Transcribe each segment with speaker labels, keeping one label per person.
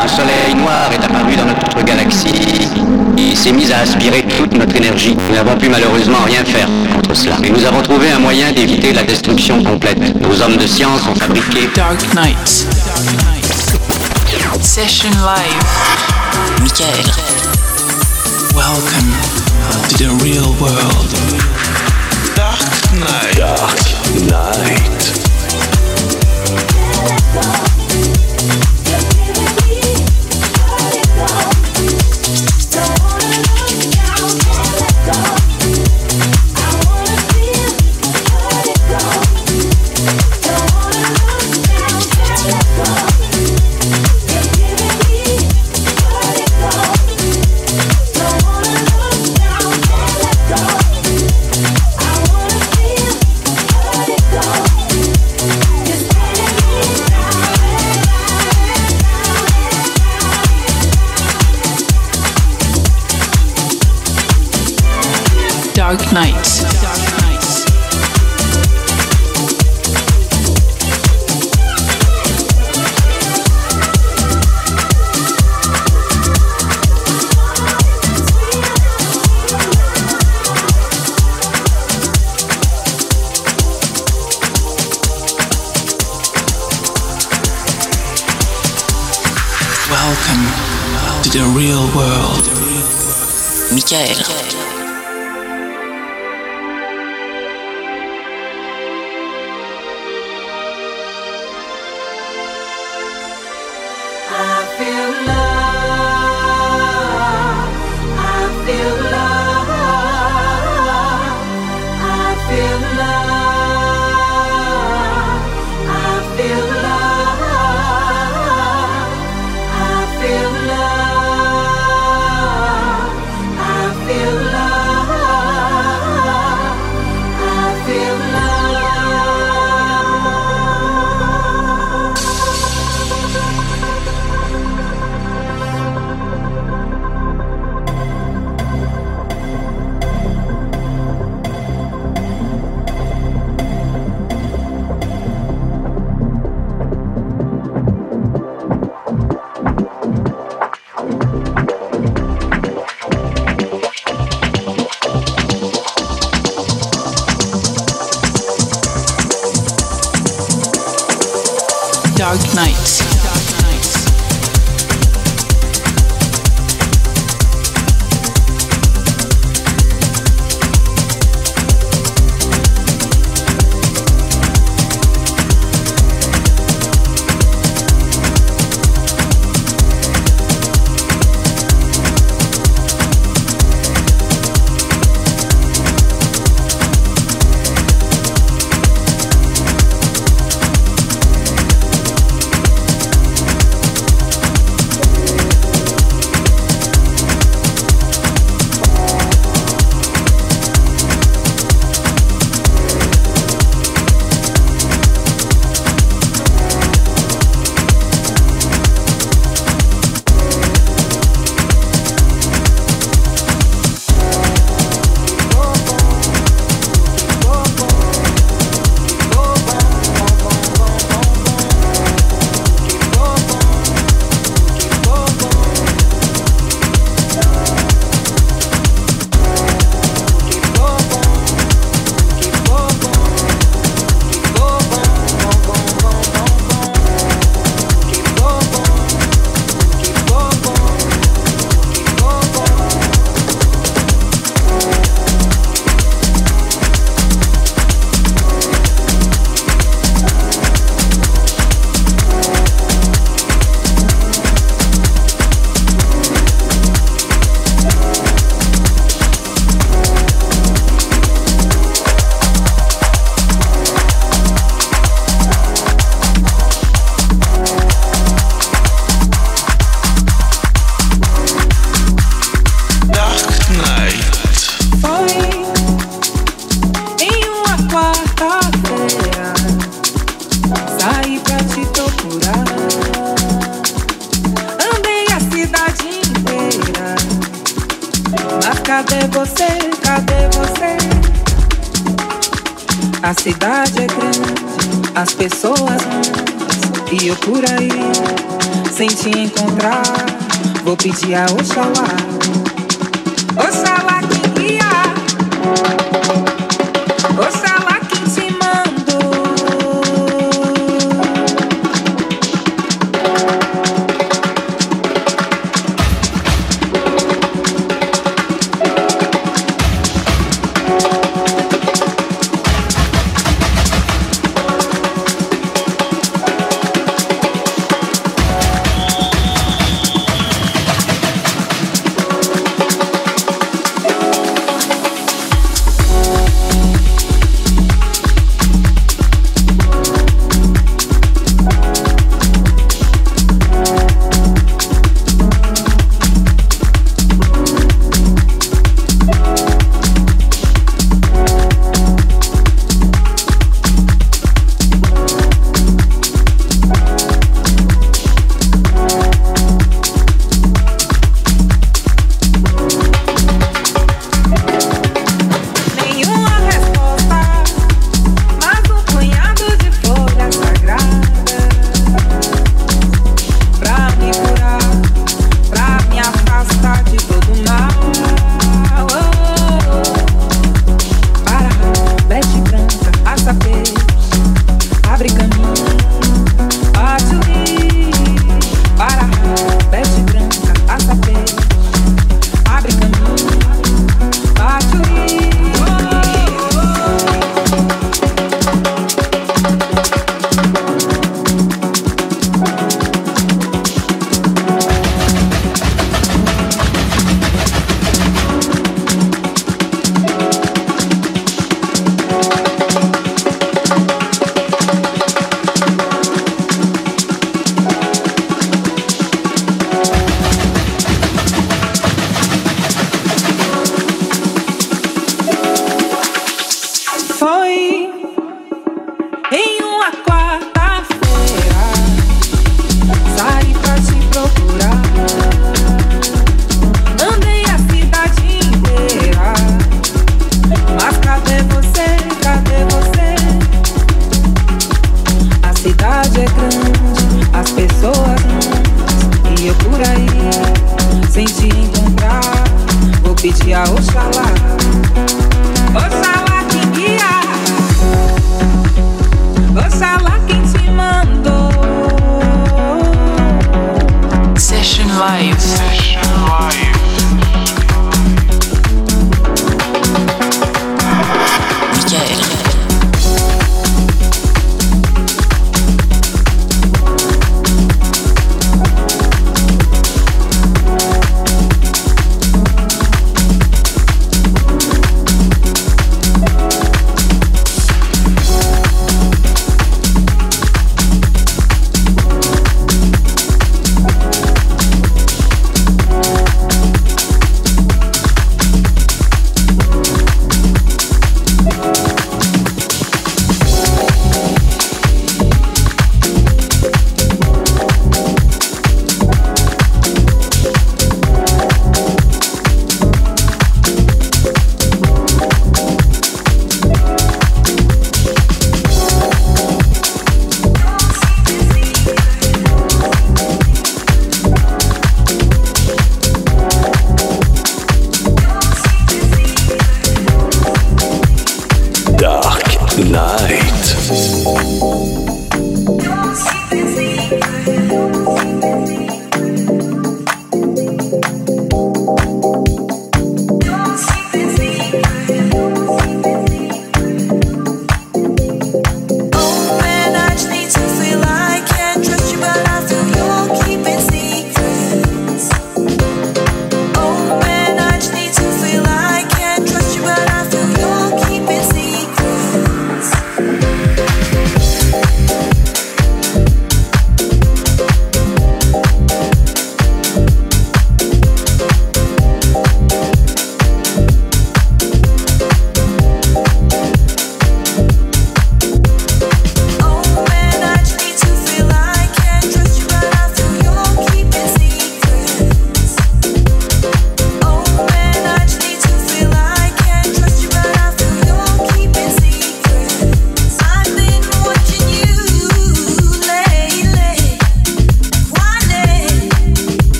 Speaker 1: Un soleil noir est apparu dans notre galaxie et s'est mis à aspirer toute notre énergie. Nous n'avons pu malheureusement rien faire contre cela. Et nous avons trouvé un moyen d'éviter la destruction complète. Nos hommes de science ont fabriqué
Speaker 2: Dark Knight. Session live. Michael. Welcome to the real world.
Speaker 3: Dark Knight.
Speaker 4: Dark Knight.
Speaker 2: Yael. oficial só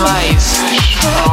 Speaker 2: Dark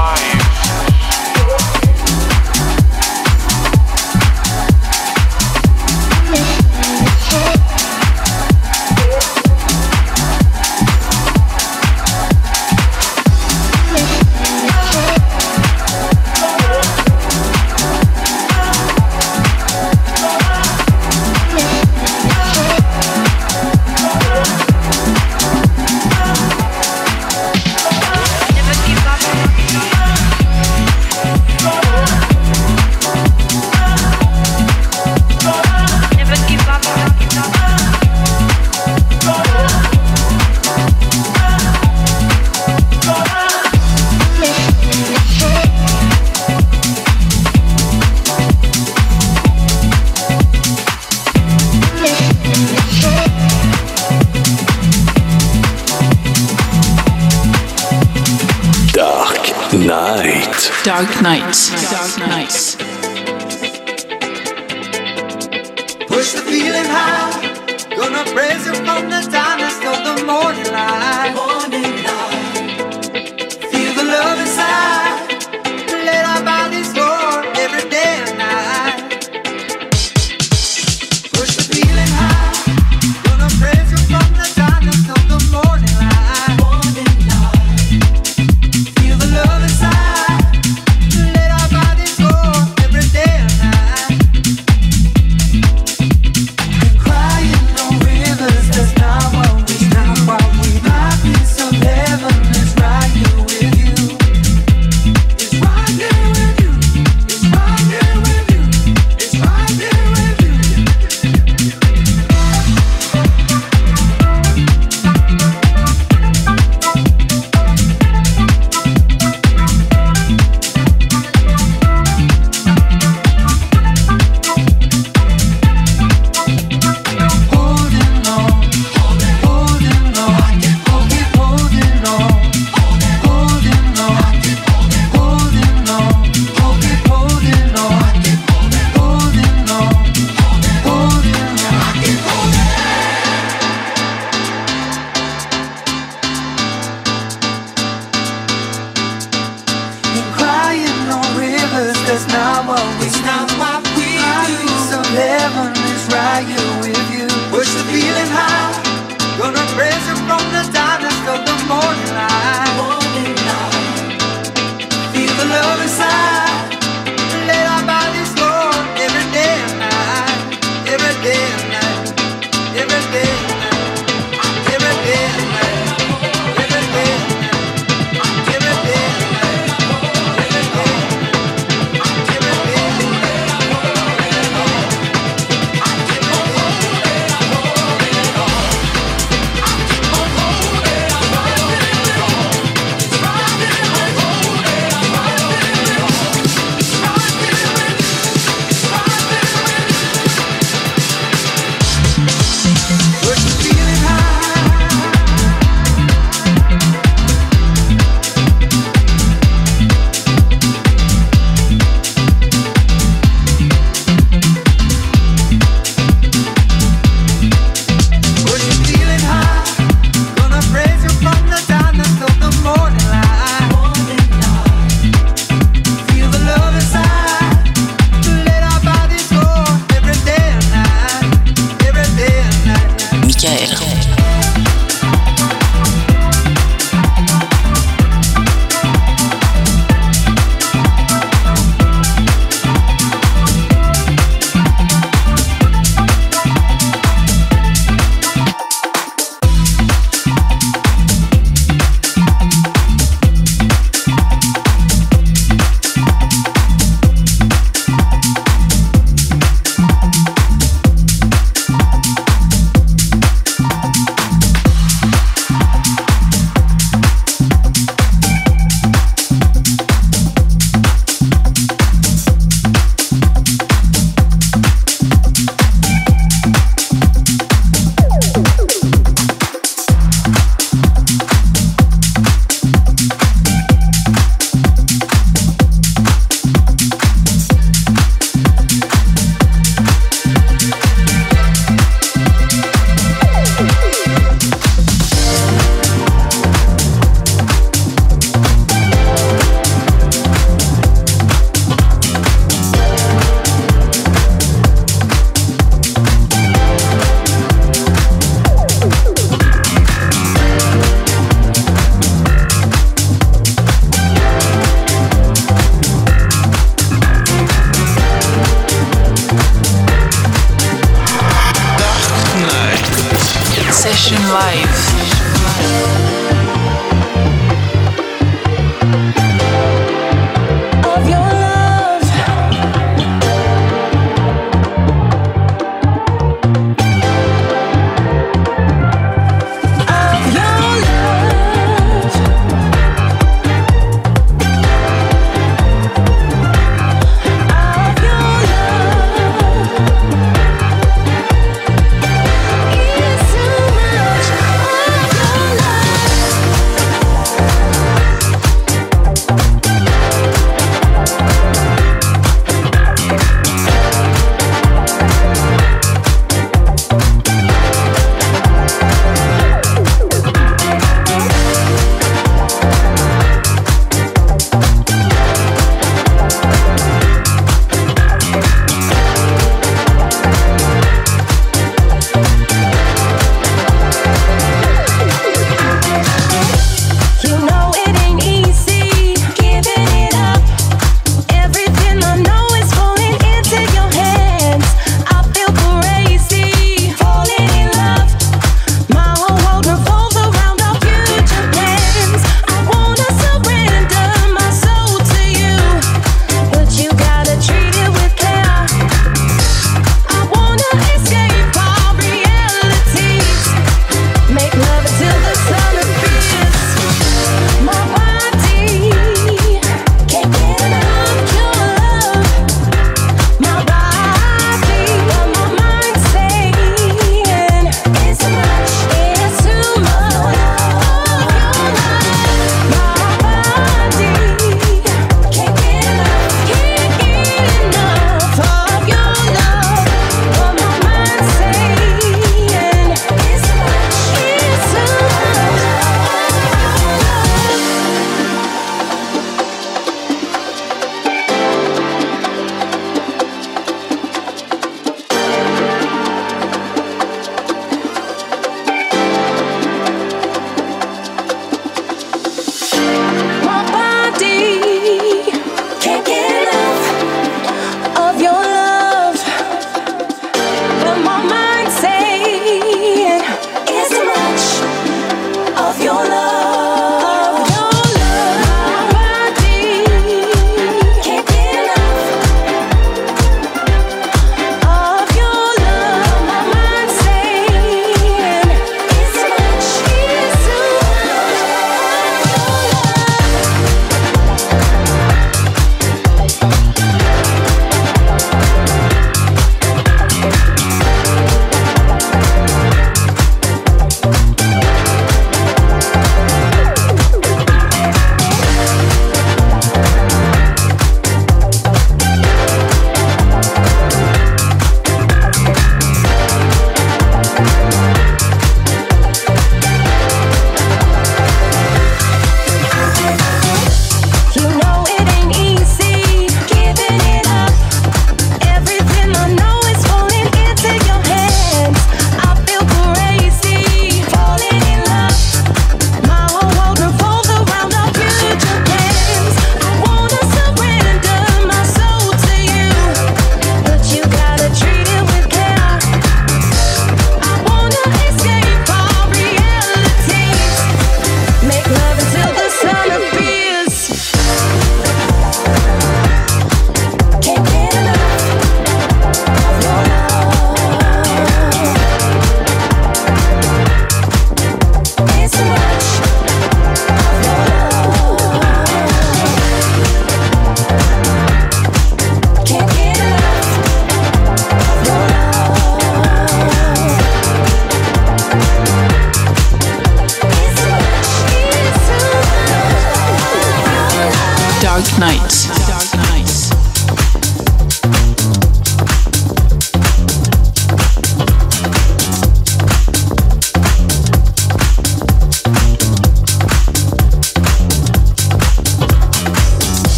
Speaker 5: much.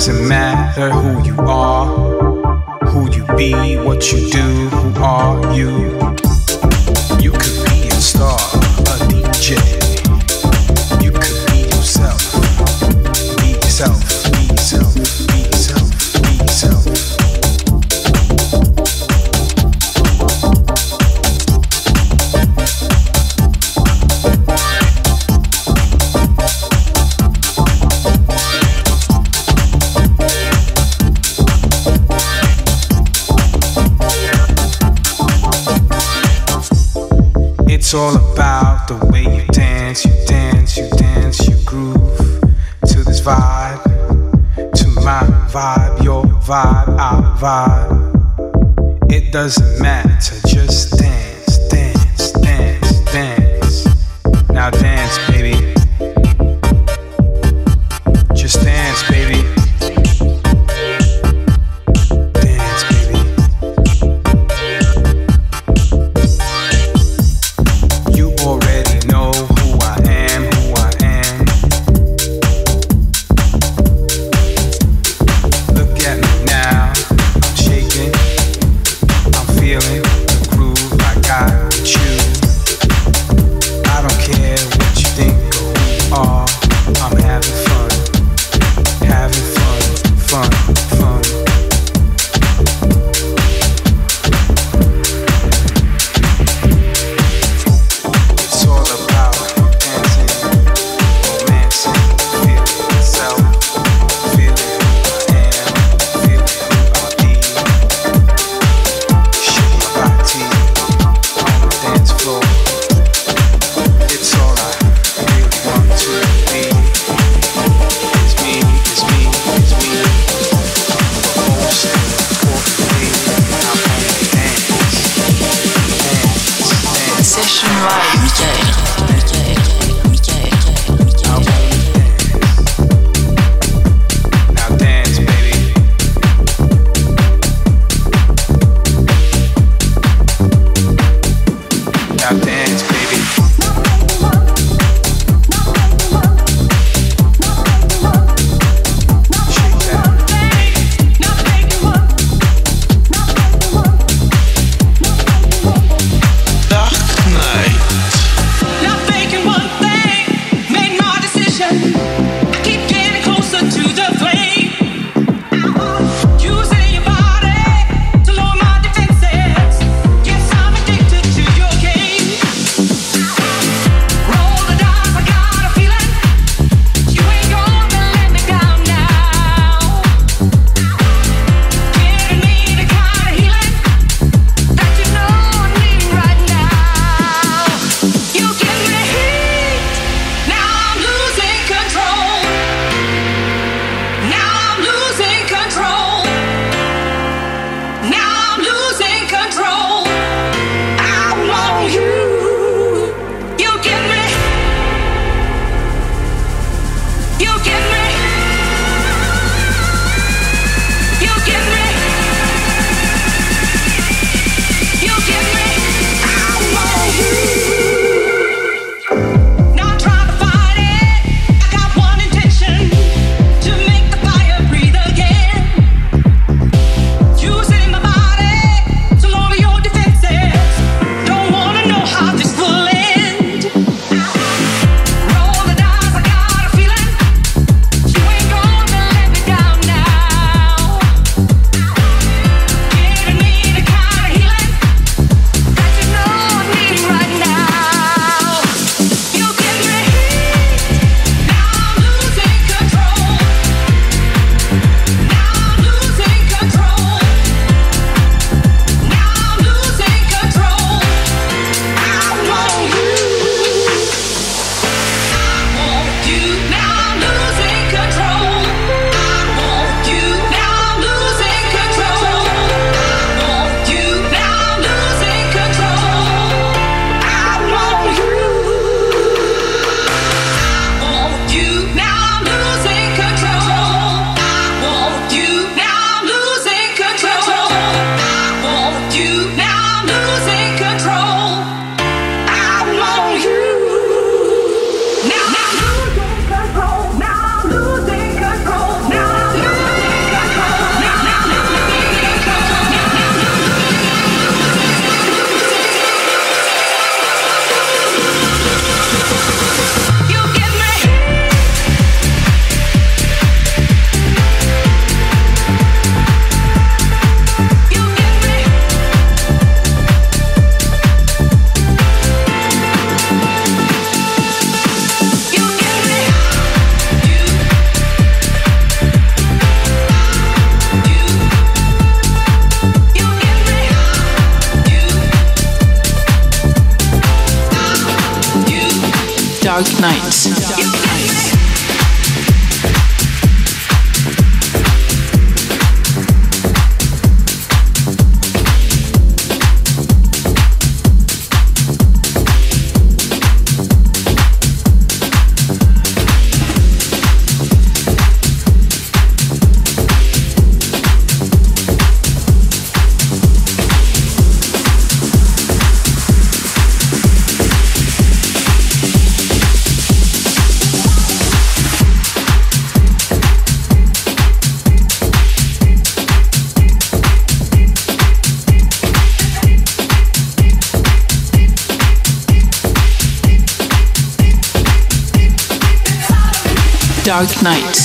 Speaker 6: doesn't matter who you are, who you be, what you do, who are you? You could be a star, a DJ. It's all about the way you dance, you dance, you dance, you groove to this vibe, to my vibe, your vibe, our vibe. It doesn't matter, just dance, dance, dance, dance. Now dance.
Speaker 5: Dark nights.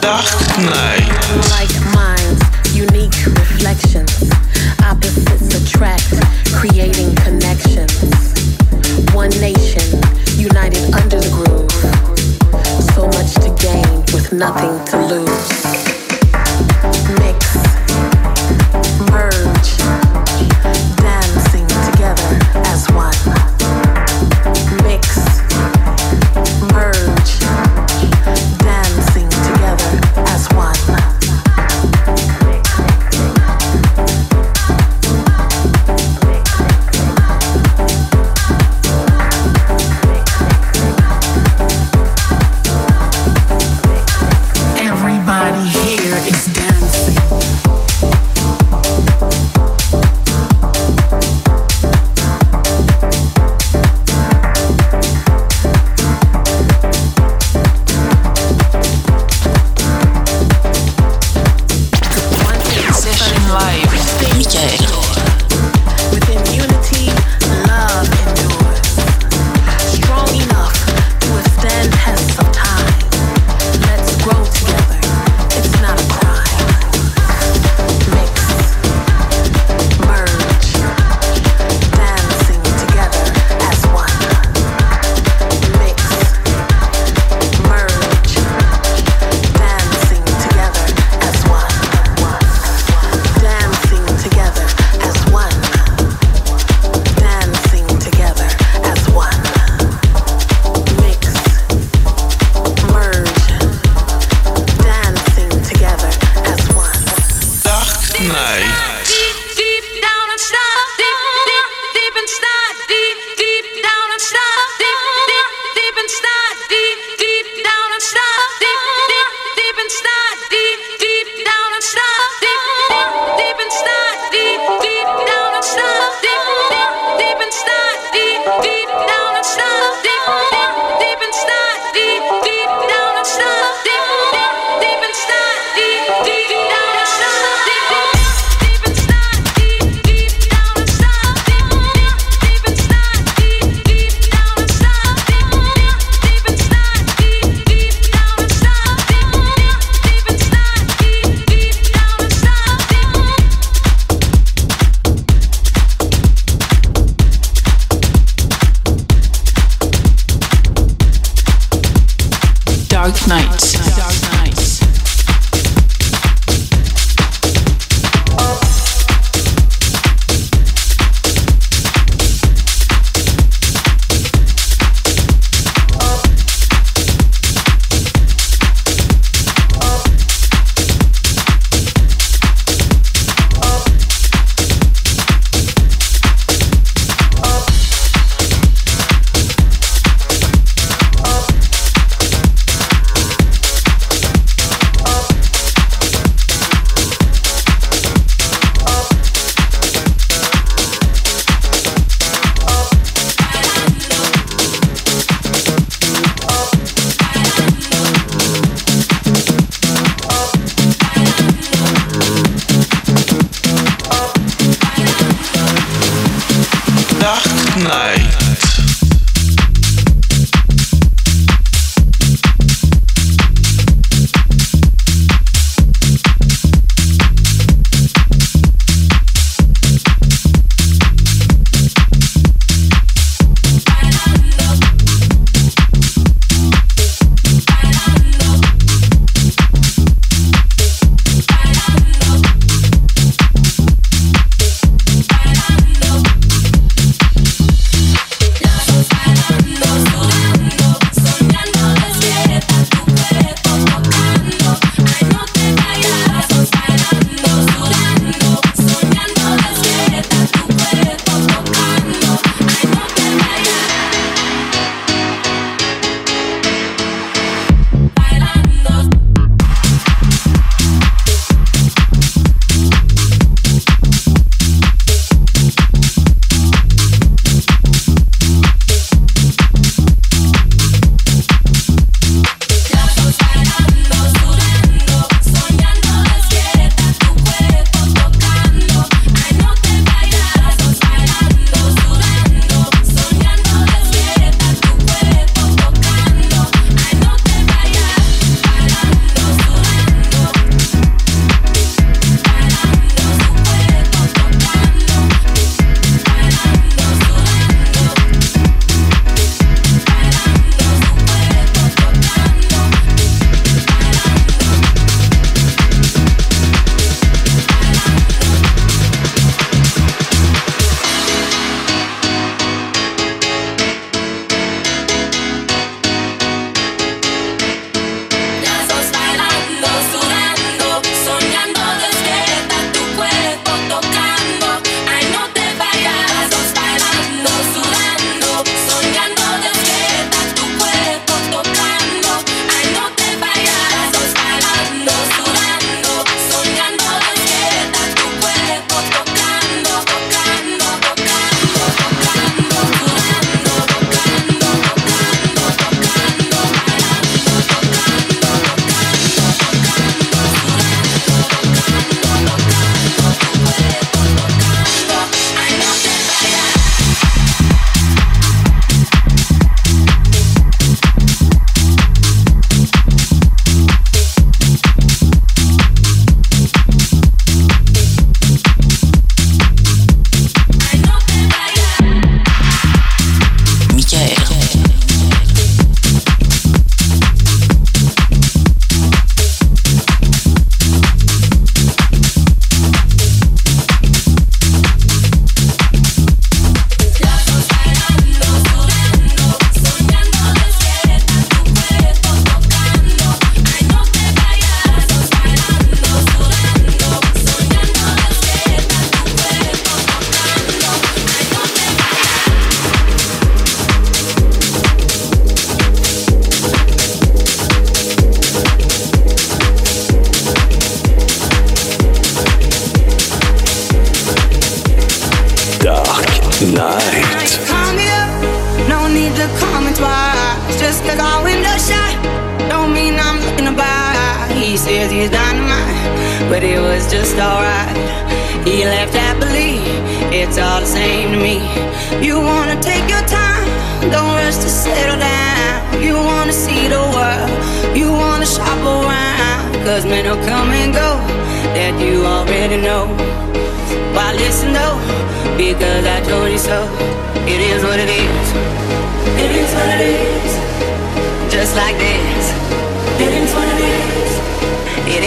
Speaker 5: dark
Speaker 4: night.
Speaker 7: Like minds, unique reflections. Opposites attract, creating connections. One nation, united under the groove. So much to gain with nothing to lose.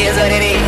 Speaker 2: Is
Speaker 8: what it is.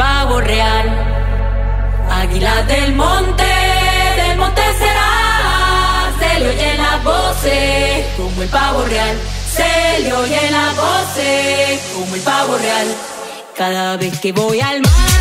Speaker 9: pavo real. Águila del monte, del monte será, se le oyen las voces como el pavo real. Se le oyen las voces como el pavo real. Cada vez que voy al mar.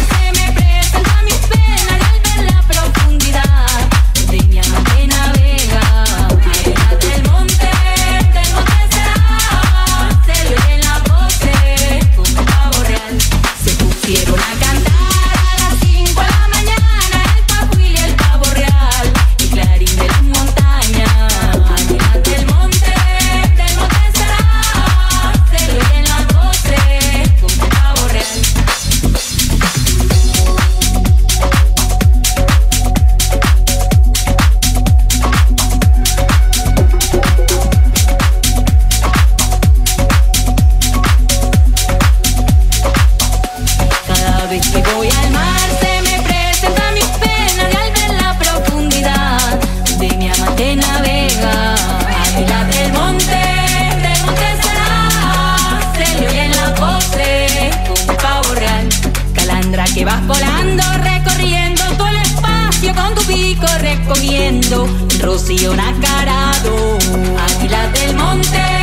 Speaker 9: Rocío Nacarado, Águila del Monte.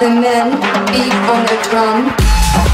Speaker 10: the men beat on the drum.